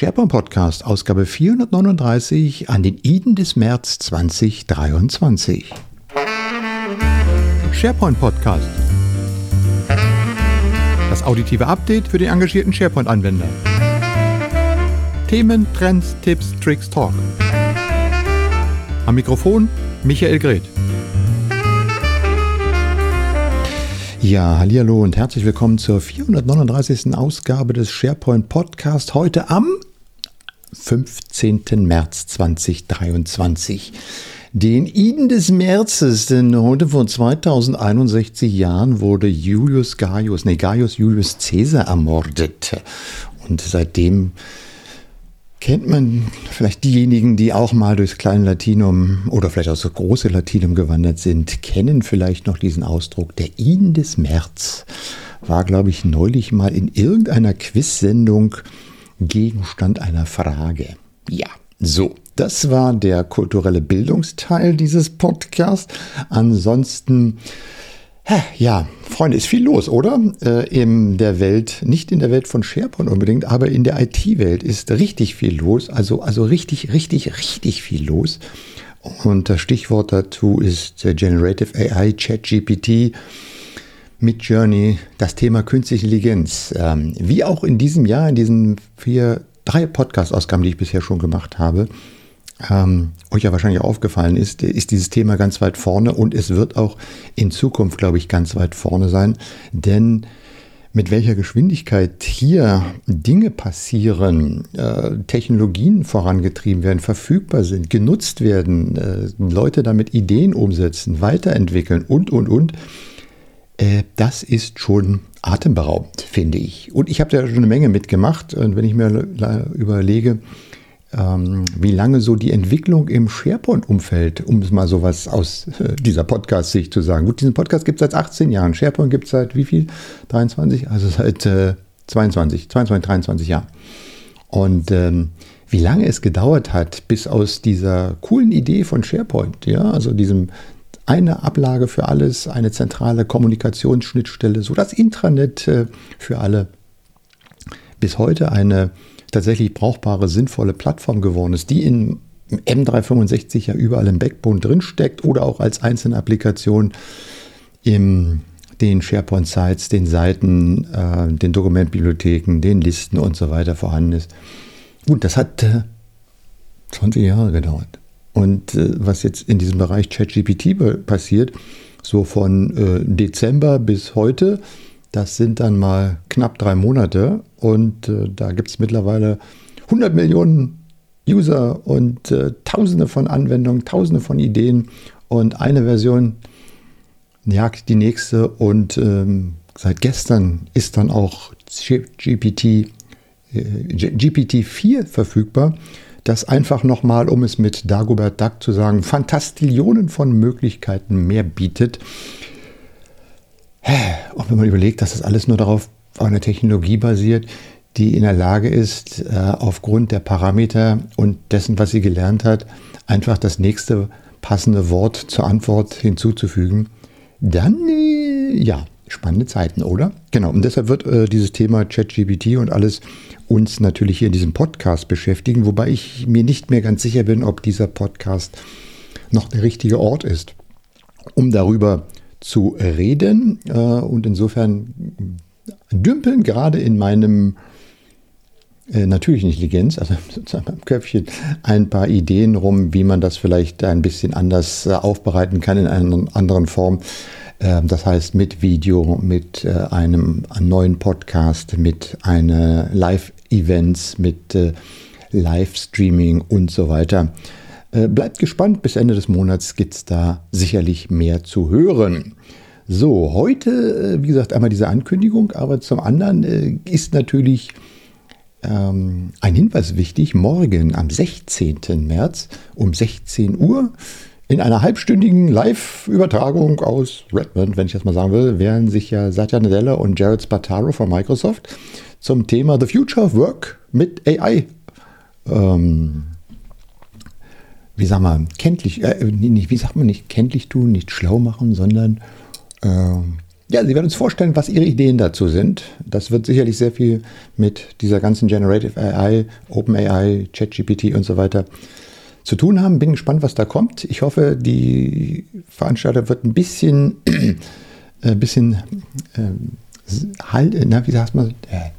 SharePoint Podcast, Ausgabe 439 an den Iden des März 2023. SharePoint Podcast. Das auditive Update für den engagierten SharePoint-Anwender. Themen, Trends, Tipps, Tricks, Talk. Am Mikrofon Michael Greth. Ja, hallo und herzlich willkommen zur 439. Ausgabe des SharePoint Podcast heute am 15. März 2023. Den Iden des Märzes, denn heute vor 2061 Jahren wurde Julius Gaius, nee, Gaius Julius Caesar ermordet. Und seitdem kennt man vielleicht diejenigen, die auch mal durchs kleine Latinum oder vielleicht auch das große Latinum gewandert sind, kennen vielleicht noch diesen Ausdruck. Der Iden des März war, glaube ich, neulich mal in irgendeiner Quiz-Sendung Gegenstand einer Frage. Ja, so, das war der kulturelle Bildungsteil dieses Podcasts. Ansonsten, ja, Freunde, ist viel los, oder? Äh, in der Welt, nicht in der Welt von SharePoint unbedingt, aber in der IT-Welt ist richtig viel los. Also, also richtig, richtig, richtig viel los. Und das Stichwort dazu ist Generative AI, ChatGPT. Mit Journey das Thema künstliche Intelligenz. Ähm, wie auch in diesem Jahr, in diesen vier, drei Podcast-Ausgaben, die ich bisher schon gemacht habe, ähm, euch ja wahrscheinlich aufgefallen ist, ist dieses Thema ganz weit vorne und es wird auch in Zukunft, glaube ich, ganz weit vorne sein. Denn mit welcher Geschwindigkeit hier Dinge passieren, äh, Technologien vorangetrieben werden, verfügbar sind, genutzt werden, äh, Leute damit Ideen umsetzen, weiterentwickeln und, und, und, das ist schon atemberaubend, finde ich. Und ich habe da schon eine Menge mitgemacht. Und wenn ich mir überlege, ähm, wie lange so die Entwicklung im SharePoint-Umfeld, um es mal sowas aus äh, dieser Podcast-Sicht zu sagen. Gut, diesen Podcast gibt es seit 18 Jahren. SharePoint gibt es seit wie viel? 23? Also seit äh, 22, 22, 23 Jahren. Und ähm, wie lange es gedauert hat, bis aus dieser coolen Idee von SharePoint, ja, also diesem eine Ablage für alles, eine zentrale Kommunikationsschnittstelle, so das Intranet äh, für alle. Bis heute eine tatsächlich brauchbare, sinnvolle Plattform geworden ist, die in M365 ja überall im Backbone drinsteckt oder auch als einzelne Applikation in den SharePoint-Sites, den Seiten, äh, den Dokumentbibliotheken, den Listen und so weiter vorhanden ist. Gut, das hat äh, 20 Jahre gedauert. Und äh, was jetzt in diesem Bereich ChatGPT passiert, so von äh, Dezember bis heute, das sind dann mal knapp drei Monate. Und äh, da gibt es mittlerweile 100 Millionen User und äh, Tausende von Anwendungen, Tausende von Ideen. Und eine Version jagt die nächste. Und ähm, seit gestern ist dann auch GPT, äh, GPT-4 verfügbar das einfach nochmal, um es mit Dagobert Duck zu sagen, Fantastillionen von Möglichkeiten mehr bietet. Und wenn man überlegt, dass das alles nur darauf auf einer Technologie basiert, die in der Lage ist, äh, aufgrund der Parameter und dessen, was sie gelernt hat, einfach das nächste passende Wort zur Antwort hinzuzufügen, dann äh, ja, spannende Zeiten, oder? Genau, und deshalb wird äh, dieses Thema ChatGPT und alles uns natürlich hier in diesem Podcast beschäftigen, wobei ich mir nicht mehr ganz sicher bin, ob dieser Podcast noch der richtige Ort ist, um darüber zu reden. Äh, und insofern dümpeln gerade in meinem äh, natürlichen Intelligenz, also sozusagen beim Köpfchen, ein paar Ideen rum, wie man das vielleicht ein bisschen anders äh, aufbereiten kann in einer anderen Form. Ähm, das heißt mit Video, mit äh, einem neuen Podcast, mit einer Live-Events, mit äh, Livestreaming und so weiter. Äh, bleibt gespannt, bis Ende des Monats gibt es da sicherlich mehr zu hören. So, heute, wie gesagt, einmal diese Ankündigung, aber zum anderen ist natürlich ähm, ein Hinweis wichtig. Morgen am 16. März um 16 Uhr in einer halbstündigen Live-Übertragung aus Redmond, wenn ich das mal sagen will, werden sich ja Satya Nadella und Jared Spataro von Microsoft zum Thema The Future of Work mit AI, ähm, wie sagt man, kenntlich, äh, nicht, wie sagt man nicht, kenntlich tun, nicht schlau machen, sondern äh, ja, Sie werden uns vorstellen, was Ihre Ideen dazu sind. Das wird sicherlich sehr viel mit dieser ganzen Generative AI, OpenAI, ChatGPT und so weiter zu tun haben. Bin gespannt, was da kommt. Ich hoffe, die Veranstalter wird ein bisschen, äh, bisschen äh, halt, na, wie sagt man, äh,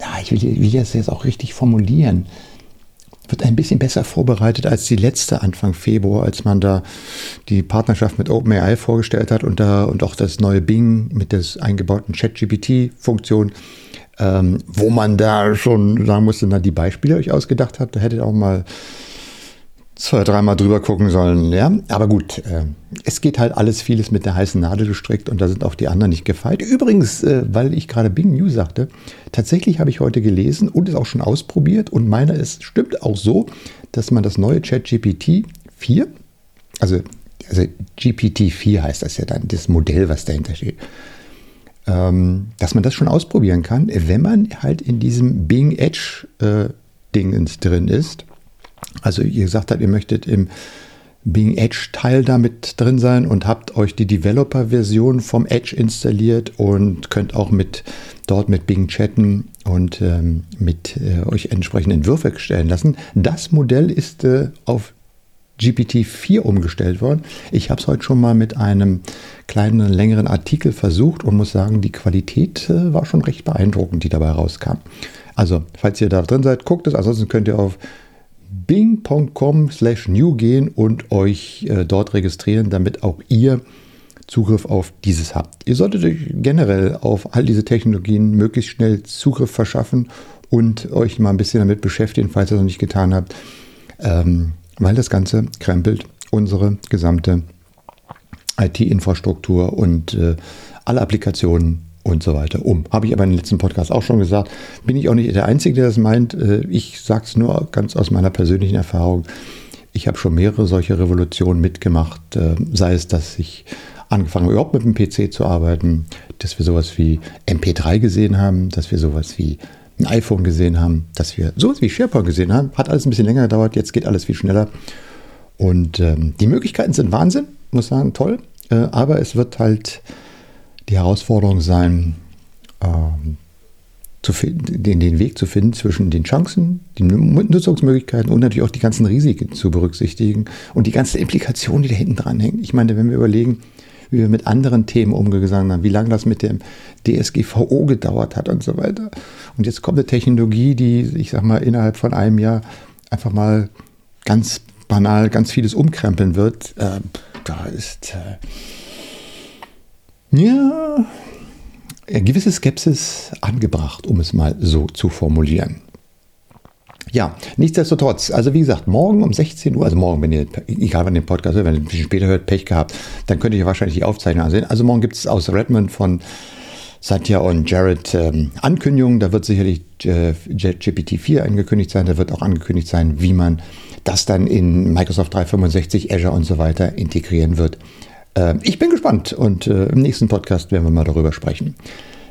na, ich will, will das jetzt auch richtig formulieren wird ein bisschen besser vorbereitet als die letzte Anfang Februar, als man da die Partnerschaft mit OpenAI vorgestellt hat und da und auch das neue Bing mit der eingebauten ChatGPT-Funktion, ähm, wo man da schon sagen musste, na, die Beispiele euch ausgedacht habt, da hättet auch mal zwei, dreimal drüber gucken sollen. Ja, aber gut, äh, es geht halt alles vieles mit der heißen Nadel gestrickt und da sind auch die anderen nicht gefeit. Übrigens, äh, weil ich gerade Bing News sagte, tatsächlich habe ich heute gelesen und es auch schon ausprobiert und meine, es stimmt auch so, dass man das neue ChatGPT 4, also, also GPT 4 heißt das ja dann, das Modell, was dahinter steht, ähm, dass man das schon ausprobieren kann, wenn man halt in diesem Bing Edge äh, Dingens drin ist also ihr gesagt habt, ihr möchtet im Bing Edge Teil damit drin sein und habt euch die Developer-Version vom Edge installiert und könnt auch mit dort mit Bing chatten und ähm, mit äh, euch entsprechende Entwürfe stellen lassen. Das Modell ist äh, auf GPT-4 umgestellt worden. Ich habe es heute schon mal mit einem kleinen, längeren Artikel versucht und muss sagen, die Qualität äh, war schon recht beeindruckend, die dabei rauskam. Also, falls ihr da drin seid, guckt es. Ansonsten könnt ihr auf bing.com slash new gehen und euch äh, dort registrieren, damit auch ihr Zugriff auf dieses habt. Ihr solltet euch generell auf all diese Technologien möglichst schnell Zugriff verschaffen und euch mal ein bisschen damit beschäftigen, falls ihr es noch nicht getan habt, ähm, weil das Ganze krempelt unsere gesamte IT-Infrastruktur und äh, alle Applikationen und so weiter um. Habe ich aber in den letzten Podcast auch schon gesagt. Bin ich auch nicht der Einzige, der das meint. Äh, ich sage es nur ganz aus meiner persönlichen Erfahrung. Ich habe schon mehrere solche Revolutionen mitgemacht, äh, sei es, dass ich angefangen überhaupt mit dem PC zu arbeiten, dass wir sowas wie MP3 gesehen haben, dass wir sowas wie ein iPhone gesehen haben, dass wir sowas wie SharePoint gesehen haben. Hat alles ein bisschen länger gedauert, jetzt geht alles viel schneller. Und ähm, die Möglichkeiten sind Wahnsinn, muss sagen, toll. Äh, aber es wird halt die Herausforderung sein, ähm, finden, den, den Weg zu finden zwischen den Chancen, den Nutzungsmöglichkeiten und natürlich auch die ganzen Risiken zu berücksichtigen und die ganzen Implikationen, die da hinten dran hängen. Ich meine, wenn wir überlegen, wie wir mit anderen Themen umgegangen haben, wie lange das mit dem DSGVO gedauert hat und so weiter. Und jetzt kommt eine Technologie, die, ich sag mal, innerhalb von einem Jahr einfach mal ganz banal ganz vieles umkrempeln wird. Äh, da ist. Äh, ja, gewisse Skepsis angebracht, um es mal so zu formulieren. Ja, nichtsdestotrotz, also wie gesagt, morgen um 16 Uhr, also morgen, wenn ihr, egal wann ihr den Podcast hört, wenn ihr ein bisschen später hört, Pech gehabt, dann könnt ihr wahrscheinlich die Aufzeichnung ansehen. Also morgen gibt es aus Redmond von Satya und Jared ähm, Ankündigungen. Da wird sicherlich äh, GPT-4 angekündigt sein. Da wird auch angekündigt sein, wie man das dann in Microsoft 365, Azure und so weiter integrieren wird. Äh, ich bin gespannt und äh, im nächsten Podcast werden wir mal darüber sprechen.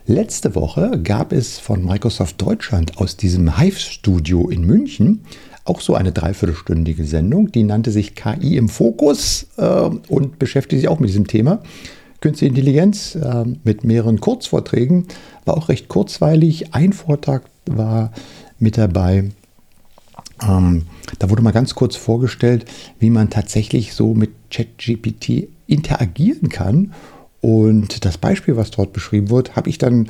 Letzte Woche gab es von Microsoft Deutschland aus diesem Hive-Studio in München auch so eine dreiviertelstündige Sendung, die nannte sich KI im Fokus äh, und beschäftigt sich auch mit diesem Thema. Künstliche Intelligenz äh, mit mehreren Kurzvorträgen, war auch recht kurzweilig. Ein Vortrag war mit dabei. Ähm, da wurde mal ganz kurz vorgestellt, wie man tatsächlich so mit ChatGPT interagieren kann. Und das Beispiel, was dort beschrieben wird, habe ich dann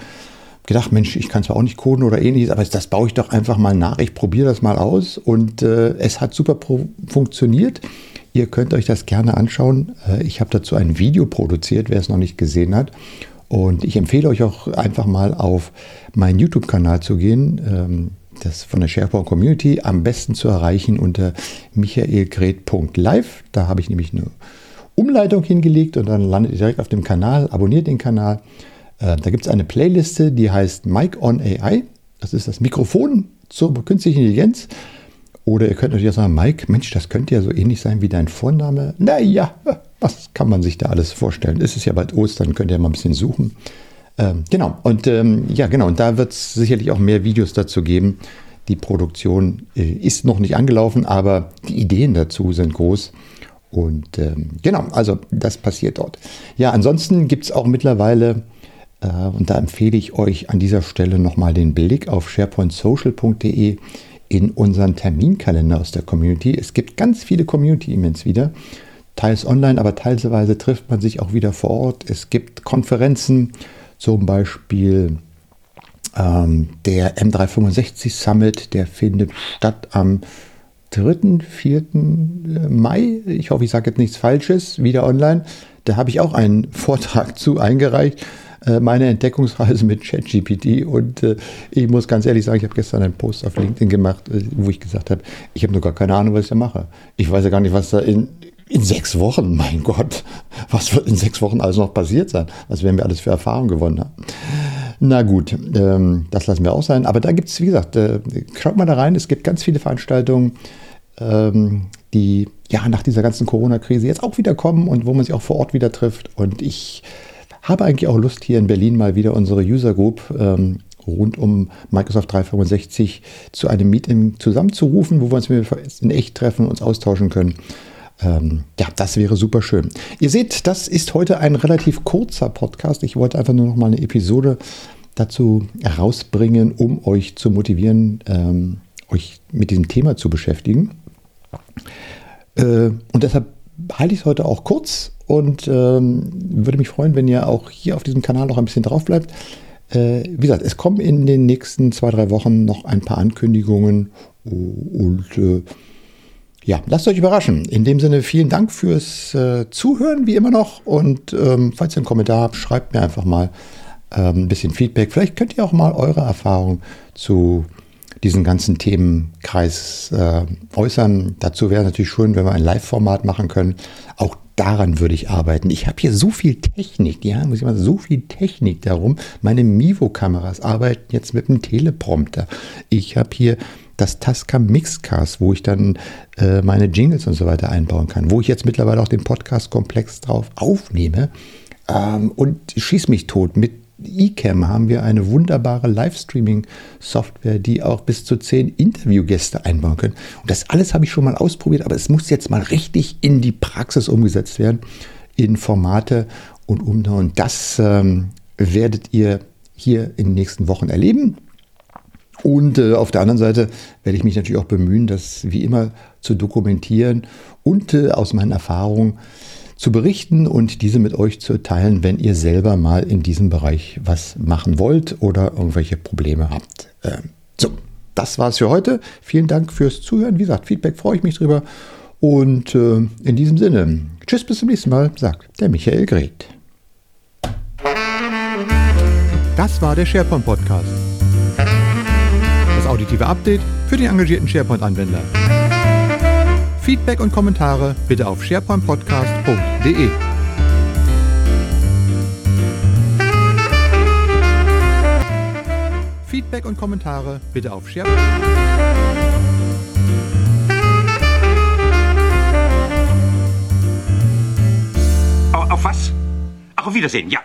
gedacht, Mensch, ich kann zwar auch nicht coden oder ähnliches, aber das baue ich doch einfach mal nach. Ich probiere das mal aus und äh, es hat super funktioniert. Ihr könnt euch das gerne anschauen. Äh, ich habe dazu ein Video produziert, wer es noch nicht gesehen hat. Und ich empfehle euch auch einfach mal auf meinen YouTube-Kanal zu gehen. Ähm, das von der SharePoint Community am besten zu erreichen unter michaelgret.live. Da habe ich nämlich eine Umleitung hingelegt und dann landet ihr direkt auf dem Kanal. Abonniert den Kanal. Äh, da gibt es eine Playliste, die heißt Mic on AI. Das ist das Mikrofon zur künstlichen Intelligenz. Oder ihr könnt natürlich auch sagen, Mike, Mensch, das könnte ja so ähnlich sein wie dein Vorname. Naja, was kann man sich da alles vorstellen? Es ist ja bald Ostern, könnt ihr mal ein bisschen suchen. Ähm, genau, und ähm, ja, genau, und da wird es sicherlich auch mehr Videos dazu geben. Die Produktion äh, ist noch nicht angelaufen, aber die Ideen dazu sind groß. Und ähm, genau, also das passiert dort. Ja, ansonsten gibt es auch mittlerweile, äh, und da empfehle ich euch an dieser Stelle nochmal den Blick auf sharepointsocial.de in unseren Terminkalender aus der Community. Es gibt ganz viele Community-Events wieder, teils online, aber teilweise trifft man sich auch wieder vor Ort. Es gibt Konferenzen, zum Beispiel ähm, der M365 Summit, der findet statt am 3., 4. Äh, Mai. Ich hoffe, ich sage jetzt nichts Falsches, wieder online. Da habe ich auch einen Vortrag zu eingereicht. Äh, meine Entdeckungsreise mit ChatGPT. Und äh, ich muss ganz ehrlich sagen, ich habe gestern einen Post auf LinkedIn gemacht, wo ich gesagt habe, ich habe nur gar keine Ahnung, was ich da mache. Ich weiß ja gar nicht, was da in, in sechs Wochen, mein Gott, was wird in sechs Wochen alles noch passiert sein? Was werden wir alles für Erfahrungen gewonnen haben? Na gut, ähm, das lassen wir auch sein. Aber da gibt es, wie gesagt, äh, schaut mal da rein. Es gibt ganz viele Veranstaltungen, ähm, die ja nach dieser ganzen Corona-Krise jetzt auch wieder kommen und wo man sich auch vor Ort wieder trifft. Und ich habe eigentlich auch Lust, hier in Berlin mal wieder unsere User Group ähm, rund um Microsoft 365 zu einem Meeting zusammenzurufen, wo wir uns in echt treffen, uns austauschen können. Ähm, ja, das wäre super schön. Ihr seht, das ist heute ein relativ kurzer Podcast. Ich wollte einfach nur noch mal eine Episode dazu herausbringen, um euch zu motivieren, ähm, euch mit diesem Thema zu beschäftigen. Äh, und deshalb halte ich es heute auch kurz und ähm, würde mich freuen, wenn ihr auch hier auf diesem Kanal noch ein bisschen drauf bleibt. Äh, wie gesagt, es kommen in den nächsten zwei, drei Wochen noch ein paar Ankündigungen und äh, ja, lasst euch überraschen. In dem Sinne, vielen Dank fürs äh, Zuhören, wie immer noch. Und ähm, falls ihr einen Kommentar habt, schreibt mir einfach mal ähm, ein bisschen Feedback. Vielleicht könnt ihr auch mal eure Erfahrung zu diesen ganzen Themenkreis äh, äußern. Dazu wäre natürlich schön, wenn wir ein Live-Format machen können. Auch daran würde ich arbeiten. Ich habe hier so viel Technik, ja, muss ich mal so viel Technik darum. Meine Mivo-Kameras arbeiten jetzt mit einem Teleprompter. Ich habe hier das Tascam Mixcast, wo ich dann äh, meine Jingles und so weiter einbauen kann, wo ich jetzt mittlerweile auch den Podcast-Komplex drauf aufnehme ähm, und schieß mich tot mit eCam haben wir eine wunderbare Livestreaming-Software, die auch bis zu zehn Interviewgäste einbauen können. Und das alles habe ich schon mal ausprobiert, aber es muss jetzt mal richtig in die Praxis umgesetzt werden, in Formate und um. Und das ähm, werdet ihr hier in den nächsten Wochen erleben. Und äh, auf der anderen Seite werde ich mich natürlich auch bemühen, das wie immer zu dokumentieren und äh, aus meinen Erfahrungen zu berichten und diese mit euch zu teilen, wenn ihr selber mal in diesem Bereich was machen wollt oder irgendwelche Probleme habt. Ähm, so, das war's für heute. Vielen Dank fürs Zuhören. Wie gesagt, Feedback freue ich mich drüber. Und äh, in diesem Sinne, tschüss, bis zum nächsten Mal, sagt der Michael Greth. Das war der SharePoint Podcast. Das auditive Update für den engagierten SharePoint-Anwender. Feedback und Kommentare bitte auf sharepointpodcast.de. Feedback und Kommentare bitte auf SharePoint. Auf was? Auf Wiedersehen, ja.